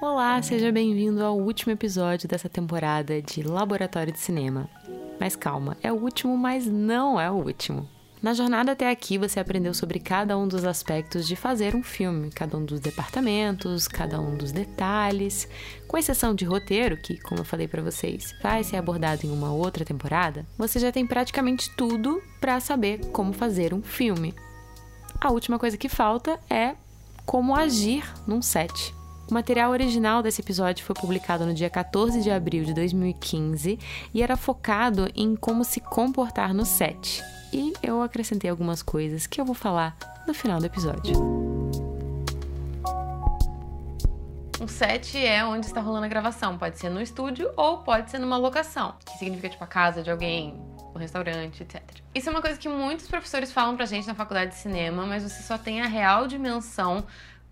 Olá, seja bem-vindo ao último episódio dessa temporada de Laboratório de Cinema. Mas calma, é o último, mas não é o último. Na jornada até aqui, você aprendeu sobre cada um dos aspectos de fazer um filme, cada um dos departamentos, cada um dos detalhes, com exceção de roteiro, que, como eu falei para vocês, vai ser abordado em uma outra temporada. Você já tem praticamente tudo para saber como fazer um filme. A última coisa que falta é como agir num set. O material original desse episódio foi publicado no dia 14 de abril de 2015 e era focado em como se comportar no set e eu acrescentei algumas coisas que eu vou falar no final do episódio. Um set é onde está rolando a gravação. Pode ser no estúdio ou pode ser numa locação, que significa tipo a casa de alguém, um restaurante, etc. Isso é uma coisa que muitos professores falam pra gente na faculdade de cinema, mas você só tem a real dimensão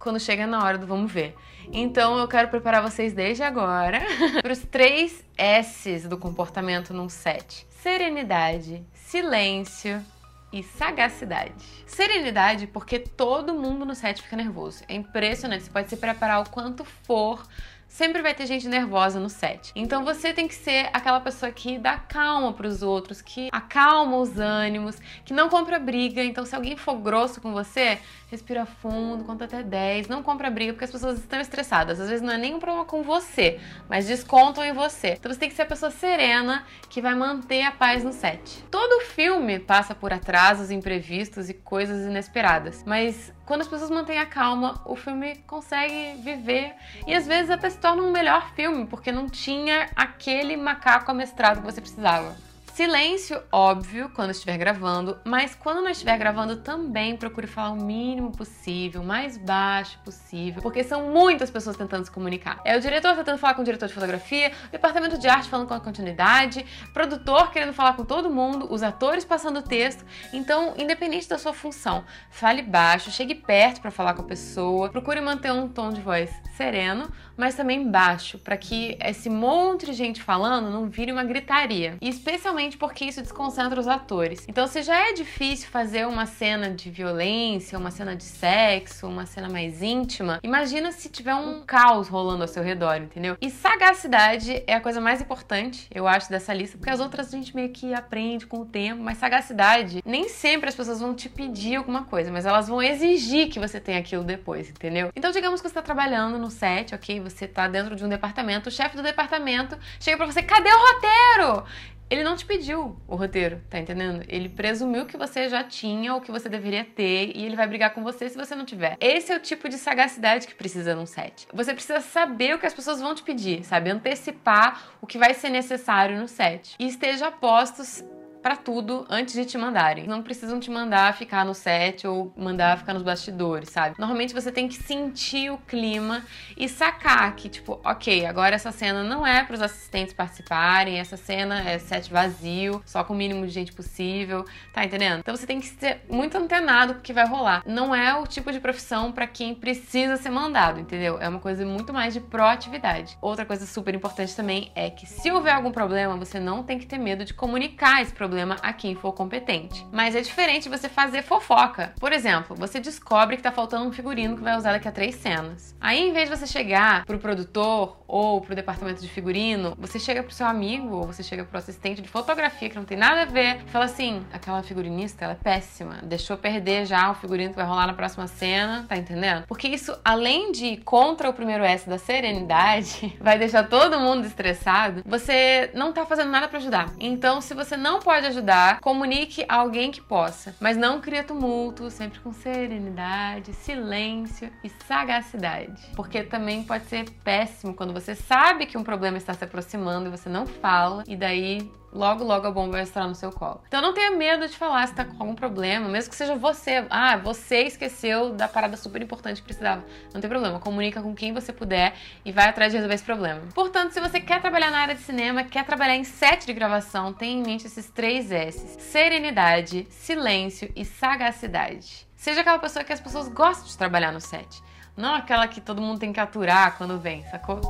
quando chega na hora do vamos ver. Então eu quero preparar vocês desde agora para os três S's do comportamento num set: serenidade, silêncio e sagacidade. Serenidade, porque todo mundo no set fica nervoso. É impressionante. Você pode se preparar o quanto for sempre vai ter gente nervosa no set. Então você tem que ser aquela pessoa que dá calma para os outros, que acalma os ânimos, que não compra briga. Então se alguém for grosso com você, respira fundo, conta até 10, não compra briga porque as pessoas estão estressadas. Às vezes não é nem um problema com você, mas descontam em você. Então você tem que ser a pessoa serena que vai manter a paz no set. Todo filme passa por atrasos imprevistos e coisas inesperadas, mas quando as pessoas mantêm a calma, o filme consegue viver e às vezes até se torna um melhor filme, porque não tinha aquele macaco amestrado que você precisava. Silêncio, óbvio, quando estiver gravando, mas quando não estiver gravando também procure falar o mínimo possível, o mais baixo possível, porque são muitas pessoas tentando se comunicar. É o diretor tentando falar com o diretor de fotografia, o departamento de arte falando com a continuidade, produtor querendo falar com todo mundo, os atores passando o texto. Então, independente da sua função, fale baixo, chegue perto para falar com a pessoa, procure manter um tom de voz sereno, mas também baixo, para que esse monte de gente falando não vire uma gritaria. E especialmente porque isso desconcentra os atores. Então, se já é difícil fazer uma cena de violência, uma cena de sexo, uma cena mais íntima, imagina se tiver um caos rolando ao seu redor, entendeu? E sagacidade é a coisa mais importante, eu acho, dessa lista, porque as outras a gente meio que aprende com o tempo, mas sagacidade, nem sempre as pessoas vão te pedir alguma coisa, mas elas vão exigir que você tenha aquilo depois, entendeu? Então, digamos que você está trabalhando no set, ok? Você tá dentro de um departamento, o chefe do departamento chega para você: cadê o roteiro? Ele não te pediu o roteiro, tá entendendo? Ele presumiu que você já tinha ou que você deveria ter e ele vai brigar com você se você não tiver. Esse é o tipo de sagacidade que precisa num set. Você precisa saber o que as pessoas vão te pedir, sabe? Antecipar o que vai ser necessário no set. E esteja postos para tudo antes de te mandarem. Não precisam te mandar ficar no set ou mandar ficar nos bastidores, sabe? Normalmente você tem que sentir o clima e sacar que, tipo, ok, agora essa cena não é para os assistentes participarem, essa cena é set vazio, só com o mínimo de gente possível, tá entendendo? Então você tem que ser muito antenado com o que vai rolar. Não é o tipo de profissão para quem precisa ser mandado, entendeu? É uma coisa muito mais de proatividade. Outra coisa super importante também é que se houver algum problema, você não tem que ter medo de comunicar esse problema problema a quem for competente. Mas é diferente você fazer fofoca. Por exemplo, você descobre que tá faltando um figurino que vai usar daqui a três cenas. Aí, em vez de você chegar pro produtor ou pro departamento de figurino, você chega pro seu amigo ou você chega pro assistente de fotografia que não tem nada a ver fala assim: aquela figurinista, ela é péssima, deixou perder já o figurino que vai rolar na próxima cena, tá entendendo? Porque isso, além de ir contra o primeiro S da serenidade, vai deixar todo mundo estressado, você não tá fazendo nada para ajudar. Então, se você não pode ajudar, comunique a alguém que possa, mas não crie tumulto, sempre com serenidade, silêncio e sagacidade. Porque também pode ser péssimo quando você sabe que um problema está se aproximando e você não fala, e daí logo, logo a bomba vai estar no seu colo. Então não tenha medo de falar se tá com algum problema, mesmo que seja você. Ah, você esqueceu da parada super importante que precisava. Não tem problema, comunica com quem você puder e vai atrás de resolver esse problema. Portanto, se você quer trabalhar na área de cinema, quer trabalhar em set de gravação, tenha em mente esses três S: serenidade, silêncio e sagacidade. Seja aquela pessoa que as pessoas gostam de trabalhar no set. Não aquela que todo mundo tem que aturar quando vem, sacou?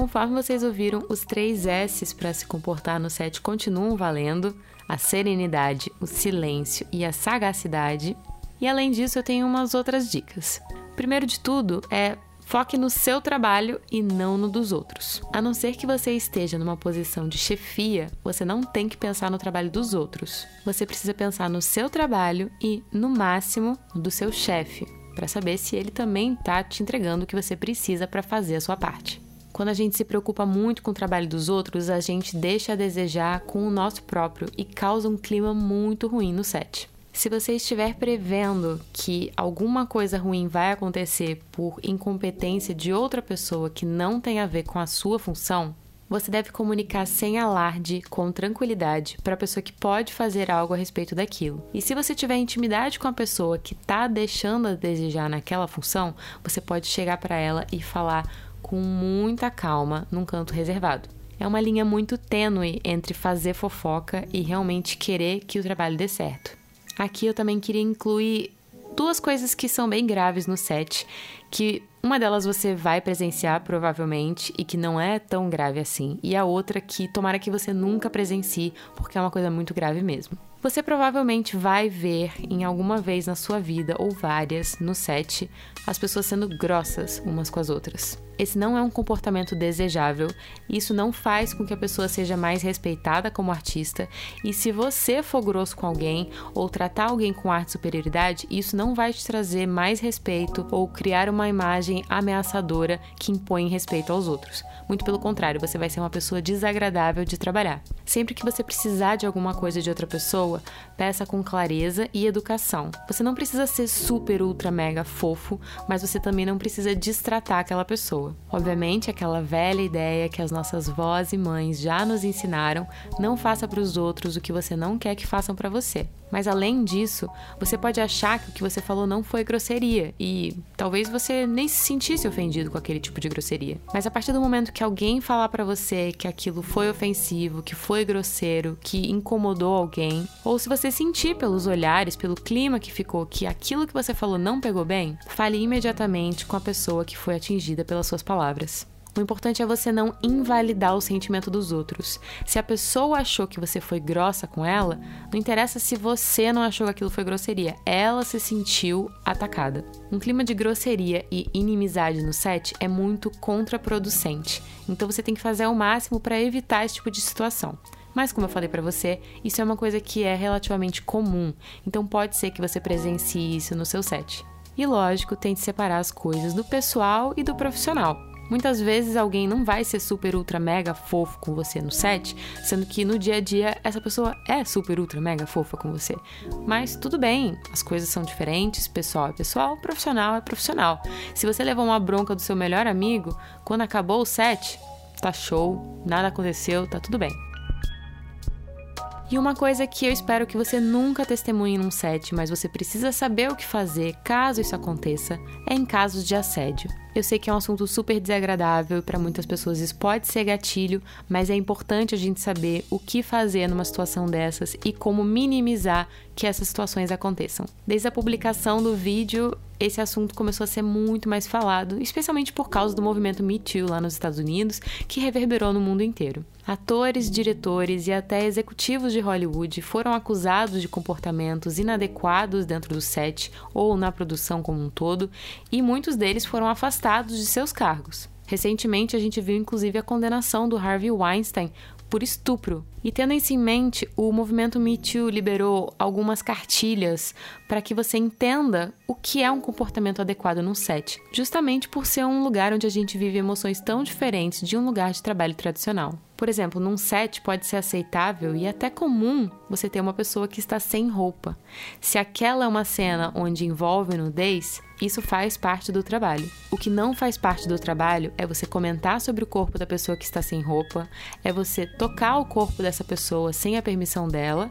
Conforme vocês ouviram, os três S's para se comportar no set continuam valendo: a serenidade, o silêncio e a sagacidade. E além disso, eu tenho umas outras dicas. Primeiro de tudo é Foque no seu trabalho e não no dos outros. A não ser que você esteja numa posição de chefia, você não tem que pensar no trabalho dos outros. Você precisa pensar no seu trabalho e, no máximo, do seu chefe, para saber se ele também está te entregando o que você precisa para fazer a sua parte. Quando a gente se preocupa muito com o trabalho dos outros, a gente deixa a desejar com o nosso próprio e causa um clima muito ruim no set. Se você estiver prevendo que alguma coisa ruim vai acontecer por incompetência de outra pessoa que não tem a ver com a sua função, você deve comunicar sem alarde, com tranquilidade, para a pessoa que pode fazer algo a respeito daquilo. E se você tiver intimidade com a pessoa que está deixando a desejar naquela função, você pode chegar para ela e falar com muita calma num canto reservado. É uma linha muito tênue entre fazer fofoca e realmente querer que o trabalho dê certo. Aqui eu também queria incluir duas coisas que são bem graves no set, que uma delas você vai presenciar provavelmente e que não é tão grave assim, e a outra que tomara que você nunca presencie, porque é uma coisa muito grave mesmo. Você provavelmente vai ver em alguma vez na sua vida, ou várias, no set, as pessoas sendo grossas umas com as outras. Esse não é um comportamento desejável, isso não faz com que a pessoa seja mais respeitada como artista, e se você for grosso com alguém ou tratar alguém com arte de superioridade, isso não vai te trazer mais respeito ou criar uma imagem ameaçadora que impõe respeito aos outros. Muito pelo contrário, você vai ser uma pessoa desagradável de trabalhar. Sempre que você precisar de alguma coisa de outra pessoa, peça com clareza e educação. Você não precisa ser super, ultra, mega fofo, mas você também não precisa distratar aquela pessoa. Obviamente, aquela velha ideia que as nossas vós e mães já nos ensinaram: não faça para os outros o que você não quer que façam para você. Mas além disso, você pode achar que o que você falou não foi grosseria e talvez você nem se sentisse ofendido com aquele tipo de grosseria. Mas a partir do momento que alguém falar para você que aquilo foi ofensivo, que foi grosseiro, que incomodou alguém, ou se você sentir pelos olhares, pelo clima que ficou que aquilo que você falou não pegou bem, fale imediatamente com a pessoa que foi atingida pelas suas palavras. O importante é você não invalidar o sentimento dos outros. Se a pessoa achou que você foi grossa com ela, não interessa se você não achou que aquilo foi grosseria, ela se sentiu atacada. Um clima de grosseria e inimizade no set é muito contraproducente, então você tem que fazer o máximo para evitar esse tipo de situação. Mas como eu falei para você, isso é uma coisa que é relativamente comum, então pode ser que você presencie isso no seu set. E lógico, tente separar as coisas do pessoal e do profissional. Muitas vezes alguém não vai ser super ultra mega fofo com você no set, sendo que no dia a dia essa pessoa é super ultra mega fofa com você. Mas tudo bem, as coisas são diferentes, pessoal é pessoal, profissional é profissional. Se você levou uma bronca do seu melhor amigo, quando acabou o set, tá show, nada aconteceu, tá tudo bem. E uma coisa que eu espero que você nunca testemunhe num set, mas você precisa saber o que fazer caso isso aconteça, é em casos de assédio. Eu sei que é um assunto super desagradável e para muitas pessoas isso pode ser gatilho, mas é importante a gente saber o que fazer numa situação dessas e como minimizar que essas situações aconteçam. Desde a publicação do vídeo, esse assunto começou a ser muito mais falado, especialmente por causa do movimento Me Too lá nos Estados Unidos, que reverberou no mundo inteiro. Atores, diretores e até executivos de Hollywood foram acusados de comportamentos inadequados dentro do set ou na produção como um todo, e muitos deles foram afastados de seus cargos. Recentemente, a gente viu inclusive a condenação do Harvey Weinstein por estupro. E tendo isso em mente, o movimento Me Too liberou algumas cartilhas para que você entenda o que é um comportamento adequado num set, justamente por ser um lugar onde a gente vive emoções tão diferentes de um lugar de trabalho tradicional. Por exemplo, num set pode ser aceitável e até comum você ter uma pessoa que está sem roupa. Se aquela é uma cena onde envolve nudez, isso faz parte do trabalho. O que não faz parte do trabalho é você comentar sobre o corpo da pessoa que está sem roupa, é você tocar o corpo dessa pessoa sem a permissão dela,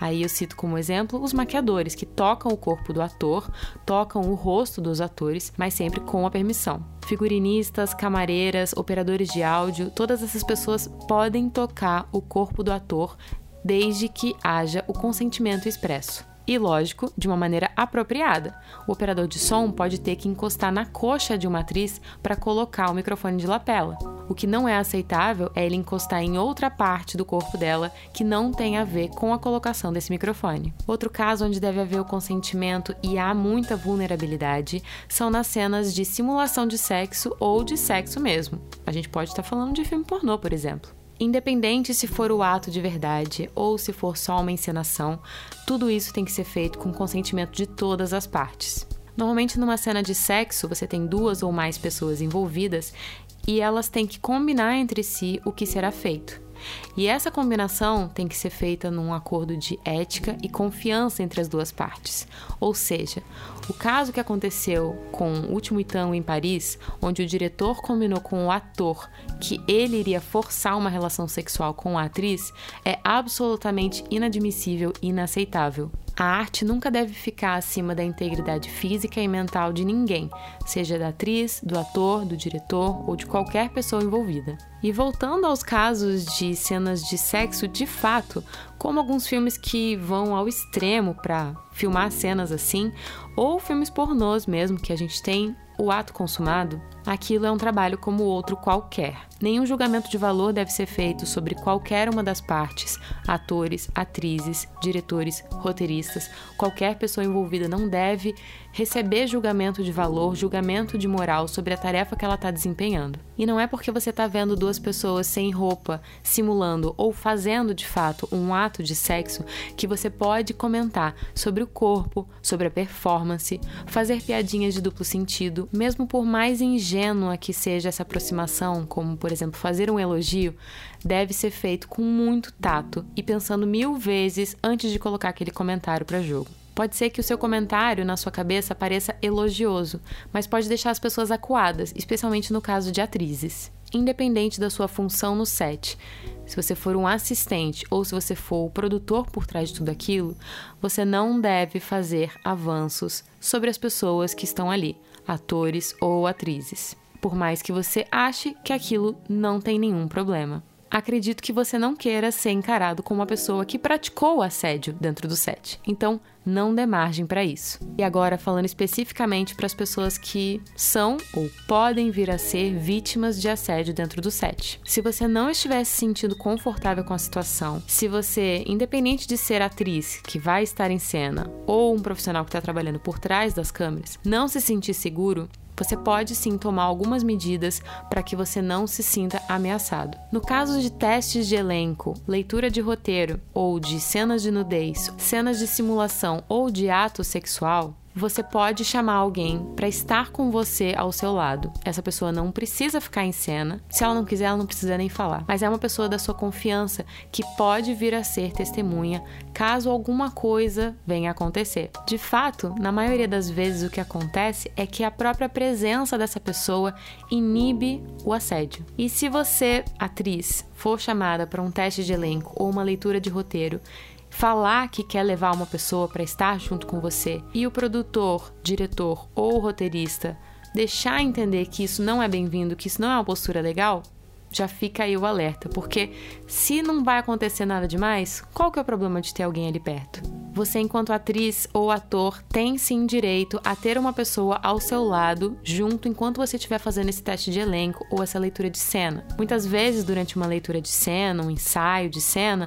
Aí eu cito como exemplo os maquiadores, que tocam o corpo do ator, tocam o rosto dos atores, mas sempre com a permissão. Figurinistas, camareiras, operadores de áudio, todas essas pessoas podem tocar o corpo do ator desde que haja o consentimento expresso e, lógico, de uma maneira apropriada. O operador de som pode ter que encostar na coxa de uma atriz para colocar o microfone de lapela. O que não é aceitável é ele encostar em outra parte do corpo dela que não tem a ver com a colocação desse microfone. Outro caso onde deve haver o consentimento e há muita vulnerabilidade são nas cenas de simulação de sexo ou de sexo mesmo. A gente pode estar falando de filme pornô, por exemplo. Independente se for o ato de verdade ou se for só uma encenação, tudo isso tem que ser feito com consentimento de todas as partes. Normalmente, numa cena de sexo, você tem duas ou mais pessoas envolvidas e elas têm que combinar entre si o que será feito. E essa combinação tem que ser feita num acordo de ética e confiança entre as duas partes. Ou seja, o caso que aconteceu com o último Itão em Paris, onde o diretor combinou com o ator que ele iria forçar uma relação sexual com a atriz, é absolutamente inadmissível e inaceitável. A arte nunca deve ficar acima da integridade física e mental de ninguém, seja da atriz, do ator, do diretor ou de qualquer pessoa envolvida. E voltando aos casos de cenas de sexo de fato, como alguns filmes que vão ao extremo para filmar cenas assim, ou filmes pornôs mesmo que a gente tem o ato consumado, aquilo é um trabalho como outro qualquer. Nenhum julgamento de valor deve ser feito sobre qualquer uma das partes, atores, atrizes, diretores, roteiristas, qualquer pessoa envolvida não deve receber julgamento de valor, julgamento de moral sobre a tarefa que ela está desempenhando. E não é porque você está vendo duas pessoas sem roupa, simulando ou fazendo de fato um ato de sexo que você pode comentar sobre o corpo, sobre a performance, fazer piadinhas de duplo sentido, mesmo por mais ingênua que seja essa aproximação, como por exemplo fazer um elogio, deve ser feito com muito tato e pensando mil vezes antes de colocar aquele comentário para jogo. Pode ser que o seu comentário na sua cabeça pareça elogioso, mas pode deixar as pessoas acuadas, especialmente no caso de atrizes. Independente da sua função no set, se você for um assistente ou se você for o produtor por trás de tudo aquilo, você não deve fazer avanços sobre as pessoas que estão ali, atores ou atrizes, por mais que você ache que aquilo não tem nenhum problema acredito que você não queira ser encarado como uma pessoa que praticou assédio dentro do set. Então, não dê margem para isso. E agora, falando especificamente para as pessoas que são ou podem vir a ser vítimas de assédio dentro do set. Se você não estiver se sentindo confortável com a situação, se você, independente de ser atriz que vai estar em cena ou um profissional que está trabalhando por trás das câmeras, não se sentir seguro, você pode sim tomar algumas medidas para que você não se sinta ameaçado. No caso de testes de elenco, leitura de roteiro ou de cenas de nudez, cenas de simulação ou de ato sexual, você pode chamar alguém para estar com você ao seu lado. Essa pessoa não precisa ficar em cena. Se ela não quiser, ela não precisa nem falar. Mas é uma pessoa da sua confiança que pode vir a ser testemunha caso alguma coisa venha a acontecer. De fato, na maioria das vezes o que acontece é que a própria presença dessa pessoa inibe o assédio. E se você, atriz, for chamada para um teste de elenco ou uma leitura de roteiro falar que quer levar uma pessoa para estar junto com você e o produtor, diretor ou roteirista deixar entender que isso não é bem-vindo, que isso não é uma postura legal, já fica aí o alerta, porque se não vai acontecer nada demais, qual que é o problema de ter alguém ali perto? Você, enquanto atriz ou ator, tem sim direito a ter uma pessoa ao seu lado, junto enquanto você estiver fazendo esse teste de elenco ou essa leitura de cena. Muitas vezes, durante uma leitura de cena, um ensaio de cena,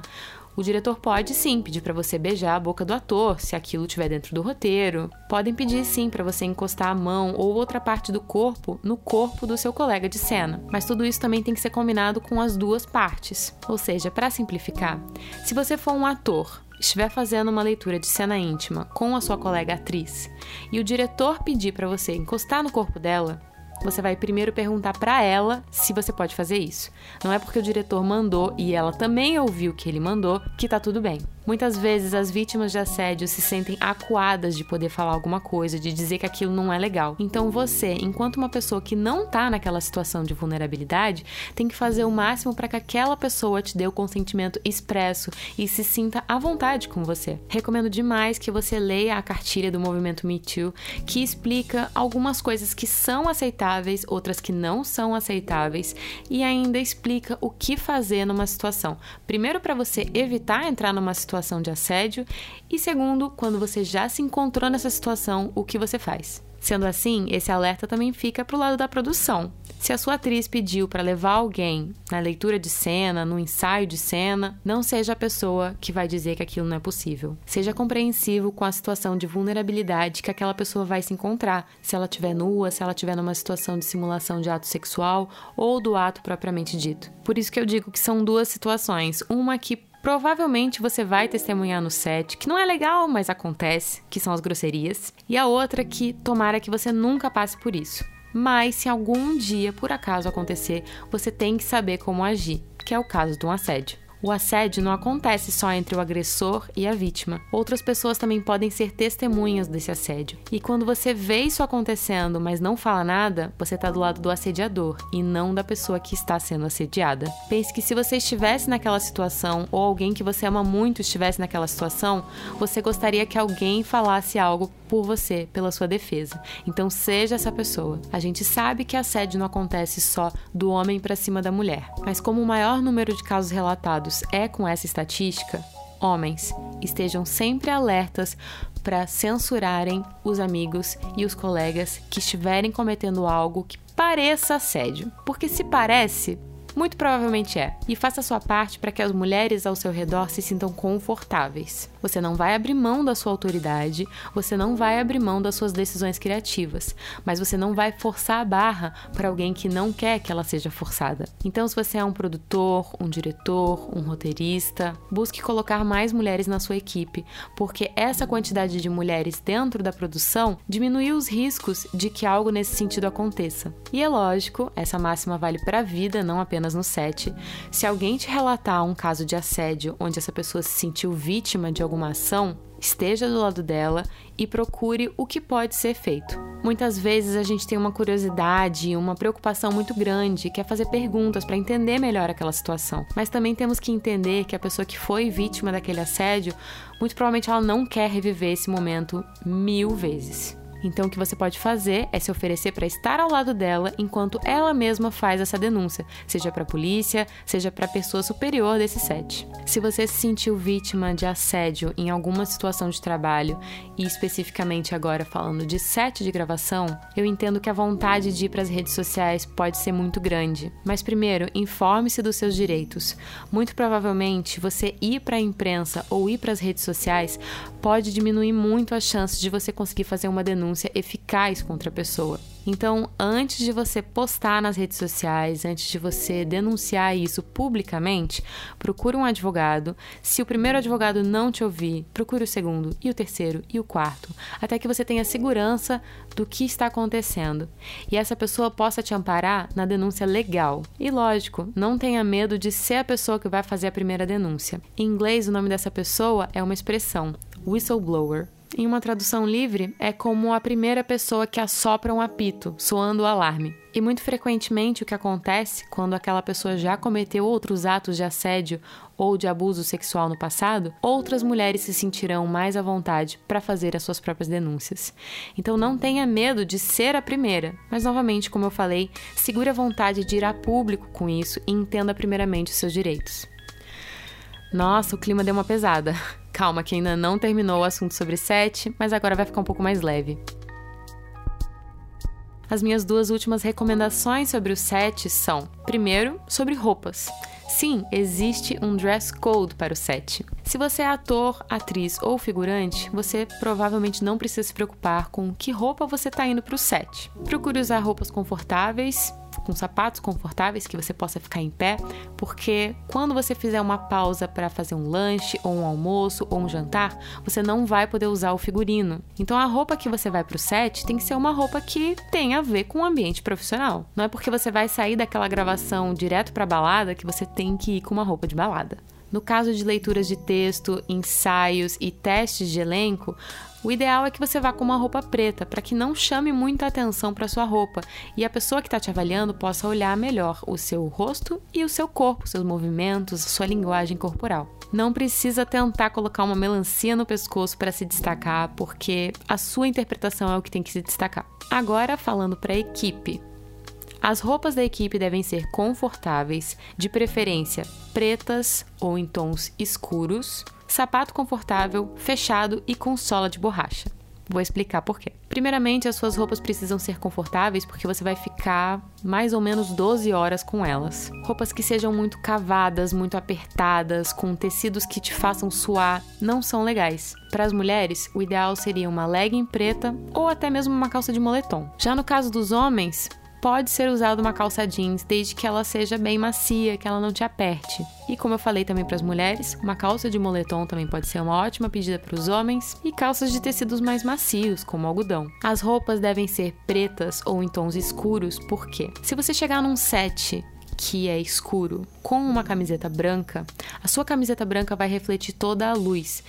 o diretor pode sim pedir para você beijar a boca do ator, se aquilo estiver dentro do roteiro. Podem pedir sim para você encostar a mão ou outra parte do corpo no corpo do seu colega de cena. Mas tudo isso também tem que ser combinado com as duas partes. Ou seja, para simplificar, se você for um ator estiver fazendo uma leitura de cena íntima com a sua colega atriz e o diretor pedir para você encostar no corpo dela, você vai primeiro perguntar para ela se você pode fazer isso. Não é porque o diretor mandou e ela também ouviu o que ele mandou que tá tudo bem. Muitas vezes as vítimas de assédio se sentem acuadas de poder falar alguma coisa, de dizer que aquilo não é legal. Então você, enquanto uma pessoa que não tá naquela situação de vulnerabilidade, tem que fazer o máximo para que aquela pessoa te dê o consentimento expresso e se sinta à vontade com você. Recomendo demais que você leia a cartilha do movimento Me Too, que explica algumas coisas que são aceitáveis, outras que não são aceitáveis e ainda explica o que fazer numa situação. Primeiro para você evitar entrar numa situação situação de assédio e segundo, quando você já se encontrou nessa situação, o que você faz. Sendo assim, esse alerta também fica para o lado da produção. Se a sua atriz pediu para levar alguém na leitura de cena, no ensaio de cena, não seja a pessoa que vai dizer que aquilo não é possível. Seja compreensivo com a situação de vulnerabilidade que aquela pessoa vai se encontrar, se ela estiver nua, se ela estiver numa situação de simulação de ato sexual ou do ato propriamente dito. Por isso que eu digo que são duas situações, uma que provavelmente você vai testemunhar no set, que não é legal, mas acontece, que são as grosserias, e a outra que tomara que você nunca passe por isso. Mas se algum dia por acaso acontecer, você tem que saber como agir, que é o caso de um assédio. O assédio não acontece só entre o agressor e a vítima. Outras pessoas também podem ser testemunhas desse assédio. E quando você vê isso acontecendo, mas não fala nada, você está do lado do assediador e não da pessoa que está sendo assediada. Pense que se você estivesse naquela situação ou alguém que você ama muito estivesse naquela situação, você gostaria que alguém falasse algo por você, pela sua defesa. Então seja essa pessoa. A gente sabe que assédio não acontece só do homem para cima da mulher, mas como o maior número de casos relatados é com essa estatística, homens estejam sempre alertas para censurarem os amigos e os colegas que estiverem cometendo algo que pareça assédio. Porque se parece, muito provavelmente é. E faça sua parte para que as mulheres ao seu redor se sintam confortáveis. Você não vai abrir mão da sua autoridade, você não vai abrir mão das suas decisões criativas, mas você não vai forçar a barra para alguém que não quer que ela seja forçada. Então, se você é um produtor, um diretor, um roteirista, busque colocar mais mulheres na sua equipe, porque essa quantidade de mulheres dentro da produção diminui os riscos de que algo nesse sentido aconteça. E é lógico, essa máxima vale para a vida, não apenas no set. Se alguém te relatar um caso de assédio onde essa pessoa se sentiu vítima de alguma ação, esteja do lado dela e procure o que pode ser feito. Muitas vezes a gente tem uma curiosidade uma preocupação muito grande, quer fazer perguntas para entender melhor aquela situação. Mas também temos que entender que a pessoa que foi vítima daquele assédio, muito provavelmente ela não quer reviver esse momento mil vezes. Então, o que você pode fazer é se oferecer para estar ao lado dela enquanto ela mesma faz essa denúncia, seja para a polícia, seja para a pessoa superior desse set. Se você se sentiu vítima de assédio em alguma situação de trabalho, e especificamente agora falando de set de gravação, eu entendo que a vontade de ir para as redes sociais pode ser muito grande. Mas primeiro, informe-se dos seus direitos. Muito provavelmente, você ir para a imprensa ou ir para as redes sociais pode diminuir muito as chances de você conseguir fazer uma denúncia denúncia eficaz contra a pessoa. Então, antes de você postar nas redes sociais, antes de você denunciar isso publicamente, procure um advogado. Se o primeiro advogado não te ouvir, procure o segundo, e o terceiro, e o quarto, até que você tenha segurança do que está acontecendo e essa pessoa possa te amparar na denúncia legal. E lógico, não tenha medo de ser a pessoa que vai fazer a primeira denúncia. Em inglês, o nome dessa pessoa é uma expressão, whistleblower. Em uma tradução livre, é como a primeira pessoa que assopra um apito, soando o alarme. E muito frequentemente o que acontece quando aquela pessoa já cometeu outros atos de assédio ou de abuso sexual no passado, outras mulheres se sentirão mais à vontade para fazer as suas próprias denúncias. Então não tenha medo de ser a primeira, mas novamente, como eu falei, segure a vontade de ir a público com isso e entenda primeiramente os seus direitos. Nossa, o clima deu uma pesada. Calma, que ainda não terminou o assunto sobre sete, mas agora vai ficar um pouco mais leve. As minhas duas últimas recomendações sobre o set são: primeiro, sobre roupas. Sim, existe um dress code para o set. Se você é ator, atriz ou figurante, você provavelmente não precisa se preocupar com que roupa você está indo para o set. Procure usar roupas confortáveis com sapatos confortáveis que você possa ficar em pé, porque quando você fizer uma pausa para fazer um lanche ou um almoço ou um jantar, você não vai poder usar o figurino. Então a roupa que você vai para o set tem que ser uma roupa que tem a ver com o ambiente profissional. Não é porque você vai sair daquela gravação direto para balada que você tem que ir com uma roupa de balada. No caso de leituras de texto, ensaios e testes de elenco, o ideal é que você vá com uma roupa preta, para que não chame muita atenção para sua roupa e a pessoa que está te avaliando possa olhar melhor o seu rosto e o seu corpo, seus movimentos, sua linguagem corporal. Não precisa tentar colocar uma melancia no pescoço para se destacar, porque a sua interpretação é o que tem que se destacar. Agora, falando para a equipe. As roupas da equipe devem ser confortáveis, de preferência pretas ou em tons escuros, sapato confortável, fechado e com sola de borracha. Vou explicar por quê. Primeiramente, as suas roupas precisam ser confortáveis porque você vai ficar mais ou menos 12 horas com elas. Roupas que sejam muito cavadas, muito apertadas, com tecidos que te façam suar, não são legais. Para as mulheres, o ideal seria uma legging preta ou até mesmo uma calça de moletom. Já no caso dos homens, pode ser usada uma calça jeans desde que ela seja bem macia, que ela não te aperte. E como eu falei também para as mulheres, uma calça de moletom também pode ser uma ótima pedida para os homens e calças de tecidos mais macios, como algodão. As roupas devem ser pretas ou em tons escuros, porque se você chegar num set que é escuro com uma camiseta branca, a sua camiseta branca vai refletir toda a luz.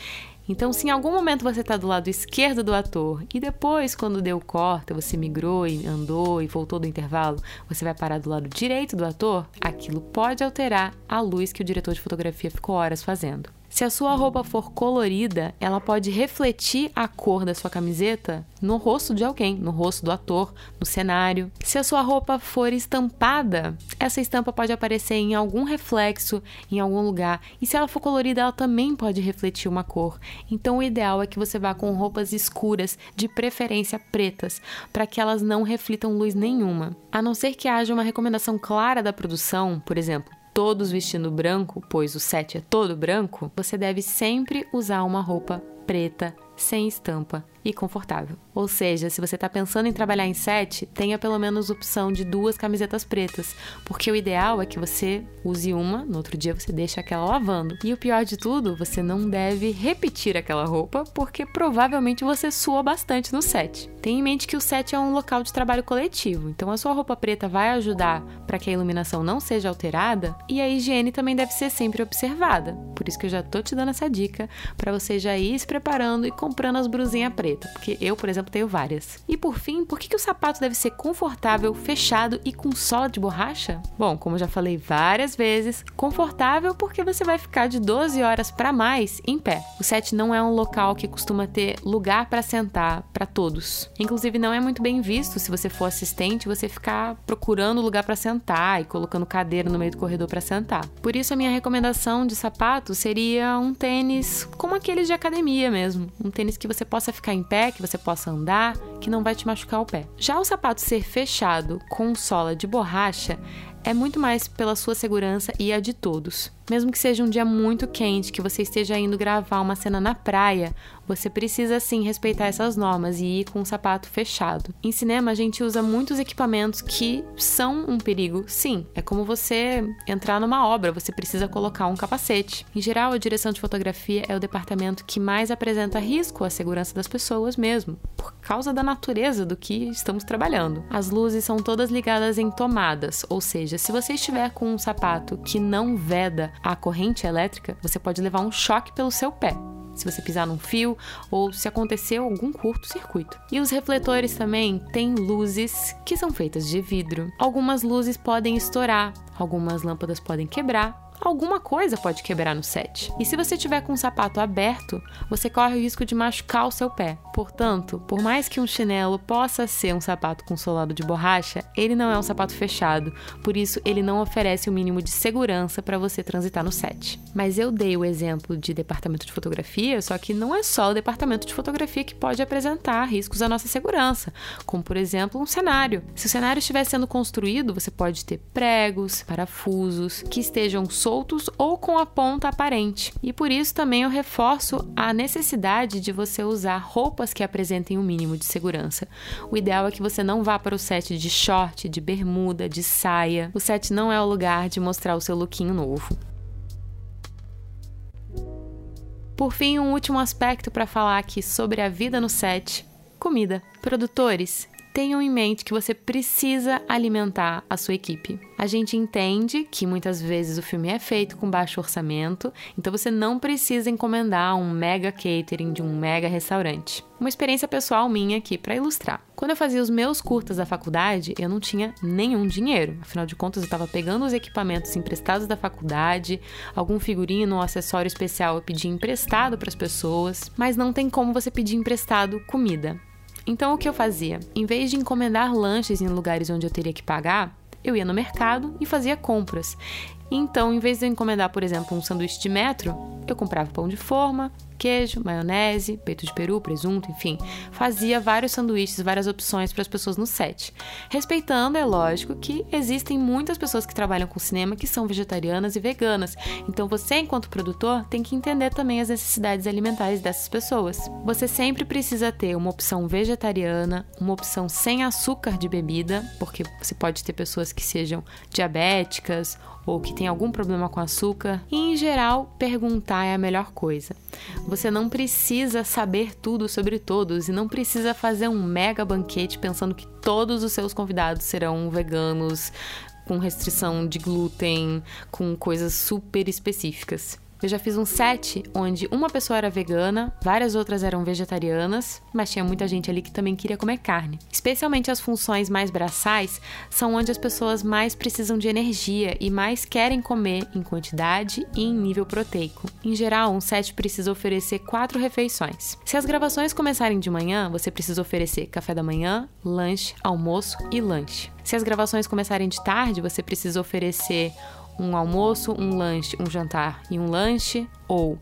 Então, se em algum momento você está do lado esquerdo do ator e depois, quando deu corta, você migrou e andou e voltou do intervalo, você vai parar do lado direito do ator, aquilo pode alterar a luz que o diretor de fotografia ficou horas fazendo. Se a sua roupa for colorida, ela pode refletir a cor da sua camiseta no rosto de alguém, no rosto do ator, no cenário. Se a sua roupa for estampada, essa estampa pode aparecer em algum reflexo, em algum lugar. E se ela for colorida, ela também pode refletir uma cor. Então, o ideal é que você vá com roupas escuras, de preferência pretas, para que elas não reflitam luz nenhuma. A não ser que haja uma recomendação clara da produção, por exemplo, todos vestindo branco, pois o set é todo branco, você deve sempre usar uma roupa preta, sem estampa e confortável. Ou seja, se você está pensando em trabalhar em set, tenha pelo menos opção de duas camisetas pretas, porque o ideal é que você use uma, no outro dia você deixa aquela lavando. E o pior de tudo, você não deve repetir aquela roupa, porque provavelmente você sua bastante no set. Tenha em mente que o set é um local de trabalho coletivo, então a sua roupa preta vai ajudar para que a iluminação não seja alterada e a higiene também deve ser sempre observada. Por isso que eu já tô te dando essa dica para você já ir se preparando e comprando as brusinhas pretas, porque eu, por exemplo, tenho várias. E por fim, por que, que o sapato deve ser confortável, fechado e com sola de borracha? Bom, como eu já falei várias vezes, confortável porque você vai ficar de 12 horas para mais em pé. O set não é um local que costuma ter lugar para sentar para todos. Inclusive, não é muito bem visto se você for assistente você ficar procurando lugar para sentar e colocando cadeira no meio do corredor para sentar. Por isso, a minha recomendação de sapato seria um tênis como aqueles de academia mesmo, um tênis que você possa ficar em pé, que você possa andar, que não vai te machucar o pé. Já o sapato ser fechado com sola de borracha é muito mais pela sua segurança e a de todos. Mesmo que seja um dia muito quente, que você esteja indo gravar uma cena na praia, você precisa sim respeitar essas normas e ir com o sapato fechado. Em cinema, a gente usa muitos equipamentos que são um perigo, sim. É como você entrar numa obra, você precisa colocar um capacete. Em geral, a direção de fotografia é o departamento que mais apresenta risco à segurança das pessoas mesmo, por causa da natureza do que estamos trabalhando. As luzes são todas ligadas em tomadas, ou seja, se você estiver com um sapato que não veda a corrente elétrica, você pode levar um choque pelo seu pé se você pisar num fio ou se aconteceu algum curto-circuito. E os refletores também têm luzes que são feitas de vidro. Algumas luzes podem estourar, algumas lâmpadas podem quebrar alguma coisa pode quebrar no set. E se você tiver com o sapato aberto, você corre o risco de machucar o seu pé. Portanto, por mais que um chinelo possa ser um sapato com solado de borracha, ele não é um sapato fechado, por isso ele não oferece o mínimo de segurança para você transitar no set. Mas eu dei o exemplo de departamento de fotografia, só que não é só o departamento de fotografia que pode apresentar riscos à nossa segurança, como por exemplo um cenário. Se o cenário estiver sendo construído, você pode ter pregos, parafusos que estejam soltos ou com a ponta aparente. E por isso também eu reforço a necessidade de você usar roupas que apresentem um mínimo de segurança. O ideal é que você não vá para o set de short, de bermuda, de saia. O set não é o lugar de mostrar o seu lookinho novo. Por fim, um último aspecto para falar aqui sobre a vida no set: comida. Produtores, tenham em mente que você precisa alimentar a sua equipe. A gente entende que muitas vezes o filme é feito com baixo orçamento, então você não precisa encomendar um mega catering de um mega restaurante. Uma experiência pessoal minha aqui para ilustrar. Quando eu fazia os meus curtas da faculdade, eu não tinha nenhum dinheiro. Afinal de contas, eu estava pegando os equipamentos emprestados da faculdade, algum figurino ou acessório especial eu pedi emprestado para as pessoas, mas não tem como você pedir emprestado comida. Então o que eu fazia? Em vez de encomendar lanches em lugares onde eu teria que pagar, eu ia no mercado e fazia compras. Então, em vez de eu encomendar, por exemplo, um sanduíche de metro, eu comprava pão de forma, queijo, maionese, peito de peru, presunto, enfim. Fazia vários sanduíches, várias opções para as pessoas no set. Respeitando, é lógico, que existem muitas pessoas que trabalham com cinema que são vegetarianas e veganas. Então você, enquanto produtor, tem que entender também as necessidades alimentares dessas pessoas. Você sempre precisa ter uma opção vegetariana, uma opção sem açúcar de bebida, porque você pode ter pessoas que sejam diabéticas ou que tem algum problema com açúcar. E em geral, perguntar é a melhor coisa. Você não precisa saber tudo sobre todos e não precisa fazer um mega banquete pensando que todos os seus convidados serão veganos, com restrição de glúten, com coisas super específicas. Eu já fiz um set onde uma pessoa era vegana, várias outras eram vegetarianas, mas tinha muita gente ali que também queria comer carne. Especialmente as funções mais braçais são onde as pessoas mais precisam de energia e mais querem comer em quantidade e em nível proteico. Em geral, um set precisa oferecer quatro refeições. Se as gravações começarem de manhã, você precisa oferecer café da manhã, lanche, almoço e lanche. Se as gravações começarem de tarde, você precisa oferecer um almoço, um lanche, um jantar e um lanche, ou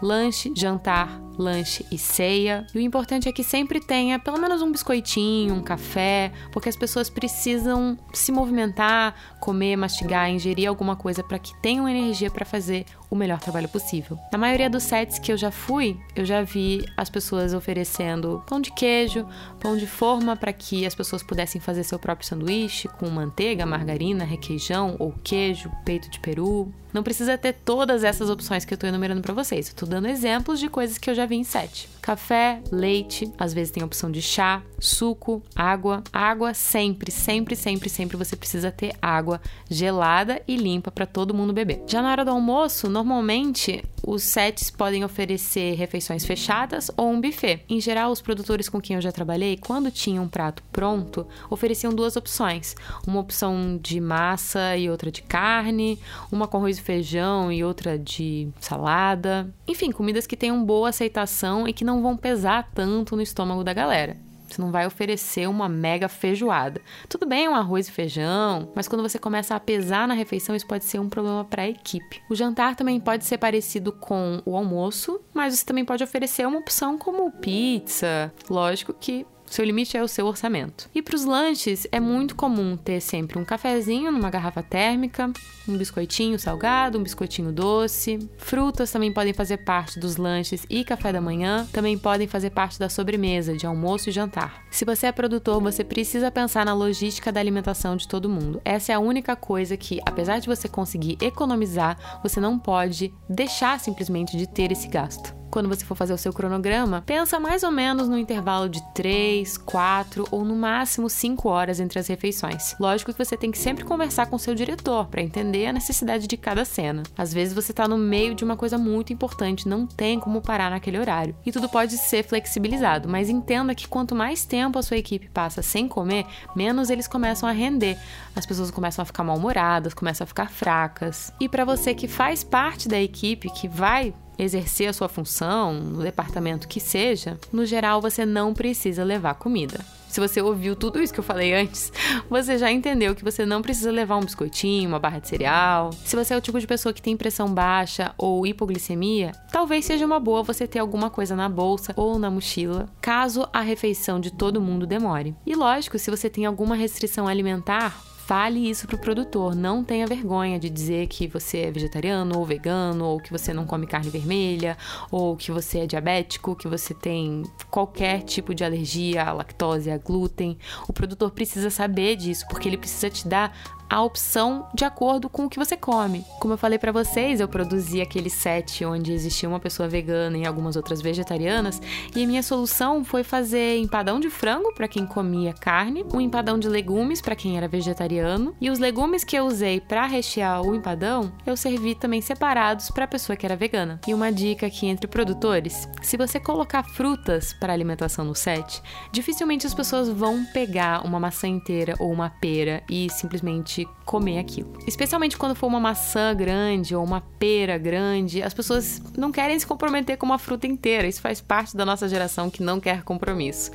lanche, jantar, lanche e ceia. E o importante é que sempre tenha pelo menos um biscoitinho, um café, porque as pessoas precisam se movimentar, comer, mastigar, ingerir alguma coisa para que tenham energia para fazer o melhor trabalho possível. Na maioria dos sets que eu já fui, eu já vi as pessoas oferecendo pão de queijo, pão de forma para que as pessoas pudessem fazer seu próprio sanduíche com manteiga, margarina, requeijão ou queijo, peito de peru. Não precisa ter todas essas opções que eu estou enumerando para vocês. Estou dando exemplos de coisas que eu já vi em set. Café, leite, às vezes tem opção de chá, suco, água. Água sempre, sempre, sempre, sempre você precisa ter água gelada e limpa para todo mundo beber. Já na hora do almoço, normalmente os sets podem oferecer refeições fechadas ou um buffet. Em geral, os produtores com quem eu já trabalhei, quando tinham um prato pronto, ofereciam duas opções: uma opção de massa e outra de carne, uma com arroz e feijão e outra de salada. Enfim, comidas que tenham boa aceitação e que não vão pesar tanto no estômago da galera. Você não vai oferecer uma mega feijoada. Tudo bem, um arroz e feijão, mas quando você começa a pesar na refeição, isso pode ser um problema para a equipe. O jantar também pode ser parecido com o almoço, mas você também pode oferecer uma opção como pizza. Lógico que seu limite é o seu orçamento. E para os lanches, é muito comum ter sempre um cafezinho numa garrafa térmica, um biscoitinho salgado, um biscoitinho doce. Frutas também podem fazer parte dos lanches e café da manhã, também podem fazer parte da sobremesa, de almoço e jantar. Se você é produtor, você precisa pensar na logística da alimentação de todo mundo. Essa é a única coisa que, apesar de você conseguir economizar, você não pode deixar simplesmente de ter esse gasto quando você for fazer o seu cronograma, pensa mais ou menos no intervalo de 3, 4 ou no máximo 5 horas entre as refeições. Lógico que você tem que sempre conversar com seu diretor para entender a necessidade de cada cena. Às vezes você está no meio de uma coisa muito importante, não tem como parar naquele horário. E tudo pode ser flexibilizado, mas entenda que quanto mais tempo a sua equipe passa sem comer, menos eles começam a render. As pessoas começam a ficar mal-humoradas, começam a ficar fracas. E para você que faz parte da equipe, que vai exercer a sua função, no departamento que seja, no geral você não precisa levar comida. Se você ouviu tudo isso que eu falei antes, você já entendeu que você não precisa levar um biscoitinho, uma barra de cereal. Se você é o tipo de pessoa que tem pressão baixa ou hipoglicemia, talvez seja uma boa você ter alguma coisa na bolsa ou na mochila, caso a refeição de todo mundo demore. E lógico, se você tem alguma restrição alimentar, Fale isso pro produtor. Não tenha vergonha de dizer que você é vegetariano ou vegano, ou que você não come carne vermelha, ou que você é diabético, que você tem qualquer tipo de alergia à lactose, a glúten. O produtor precisa saber disso, porque ele precisa te dar a opção de acordo com o que você come. Como eu falei para vocês, eu produzi aquele set onde existia uma pessoa vegana e algumas outras vegetarianas, e a minha solução foi fazer empadão de frango para quem comia carne, um empadão de legumes para quem era vegetariano, e os legumes que eu usei para rechear o empadão, eu servi também separados para a pessoa que era vegana. E uma dica aqui entre produtores: se você colocar frutas para alimentação no set, dificilmente as pessoas vão pegar uma maçã inteira ou uma pera e simplesmente realmente comer aquilo. Especialmente quando for uma maçã grande ou uma pera grande, as pessoas não querem se comprometer com uma fruta inteira. Isso faz parte da nossa geração que não quer compromisso.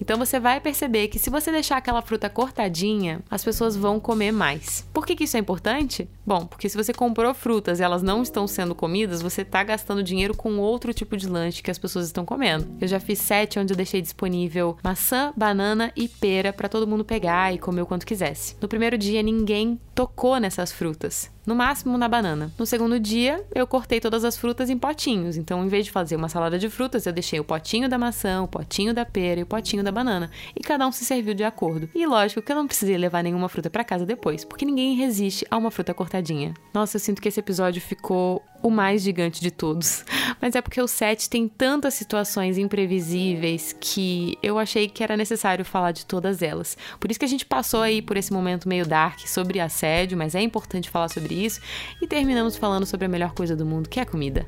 Então você vai perceber que se você deixar aquela fruta cortadinha, as pessoas vão comer mais. Por que, que isso é importante? Bom, porque se você comprou frutas e elas não estão sendo comidas, você está gastando dinheiro com outro tipo de lanche que as pessoas estão comendo. Eu já fiz sete onde eu deixei disponível maçã, banana e pera para todo mundo pegar e comer o quanto quisesse. No primeiro dia, ninguém ninguém tocou nessas frutas no máximo na banana. No segundo dia, eu cortei todas as frutas em potinhos. Então, em vez de fazer uma salada de frutas, eu deixei o potinho da maçã, o potinho da pera e o potinho da banana. E cada um se serviu de acordo. E lógico que eu não precisei levar nenhuma fruta para casa depois, porque ninguém resiste a uma fruta cortadinha. Nossa, eu sinto que esse episódio ficou o mais gigante de todos. Mas é porque o set tem tantas situações imprevisíveis que eu achei que era necessário falar de todas elas. Por isso que a gente passou aí por esse momento meio dark sobre assédio, mas é importante falar sobre isso. E terminamos falando sobre a melhor coisa do mundo, que é a comida.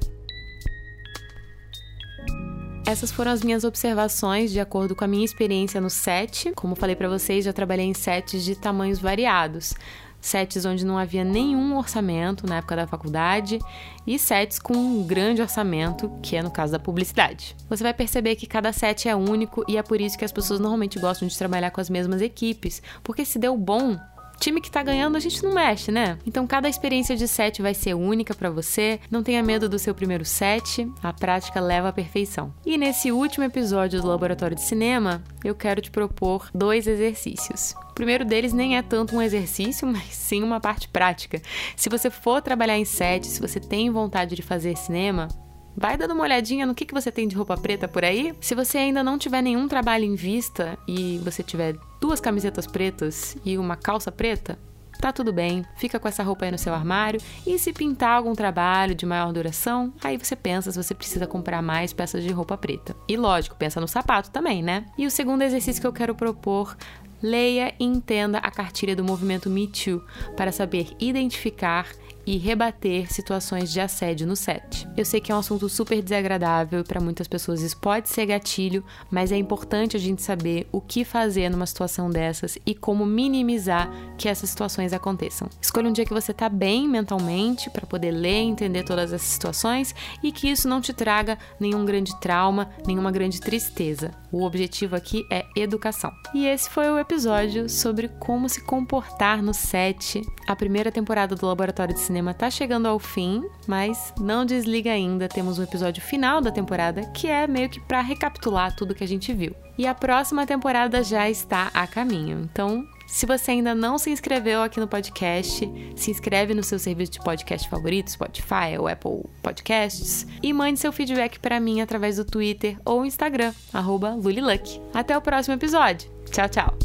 Essas foram as minhas observações de acordo com a minha experiência no set. Como falei para vocês, já trabalhei em sets de tamanhos variados sets onde não havia nenhum orçamento na época da faculdade e sets com um grande orçamento, que é no caso da publicidade. Você vai perceber que cada set é único e é por isso que as pessoas normalmente gostam de trabalhar com as mesmas equipes, porque se deu bom, time que tá ganhando a gente não mexe, né? Então cada experiência de set vai ser única para você. Não tenha medo do seu primeiro set, a prática leva à perfeição. E nesse último episódio do Laboratório de Cinema, eu quero te propor dois exercícios. O primeiro deles nem é tanto um exercício, mas sim uma parte prática. Se você for trabalhar em set, se você tem vontade de fazer cinema, Vai dando uma olhadinha no que, que você tem de roupa preta por aí. Se você ainda não tiver nenhum trabalho em vista e você tiver duas camisetas pretas e uma calça preta, tá tudo bem, fica com essa roupa aí no seu armário. E se pintar algum trabalho de maior duração, aí você pensa se você precisa comprar mais peças de roupa preta. E lógico, pensa no sapato também, né? E o segundo exercício que eu quero propor leia e entenda a cartilha do movimento Me Too para saber identificar e rebater situações de assédio no set. Eu sei que é um assunto super desagradável e para muitas pessoas isso pode ser gatilho, mas é importante a gente saber o que fazer numa situação dessas e como minimizar que essas situações aconteçam. Escolha um dia que você está bem mentalmente para poder ler e entender todas essas situações e que isso não te traga nenhum grande trauma, nenhuma grande tristeza. O objetivo aqui é educação. E esse foi o episódio sobre como se comportar no set. A primeira temporada do Laboratório de cinema tá chegando ao fim, mas não desliga ainda. Temos um episódio final da temporada que é meio que para recapitular tudo que a gente viu. E a próxima temporada já está a caminho. Então, se você ainda não se inscreveu aqui no podcast, se inscreve no seu serviço de podcast favorito, Spotify ou Apple Podcasts, e mande seu feedback para mim através do Twitter ou Instagram, @luliluck. Até o próximo episódio. Tchau, tchau.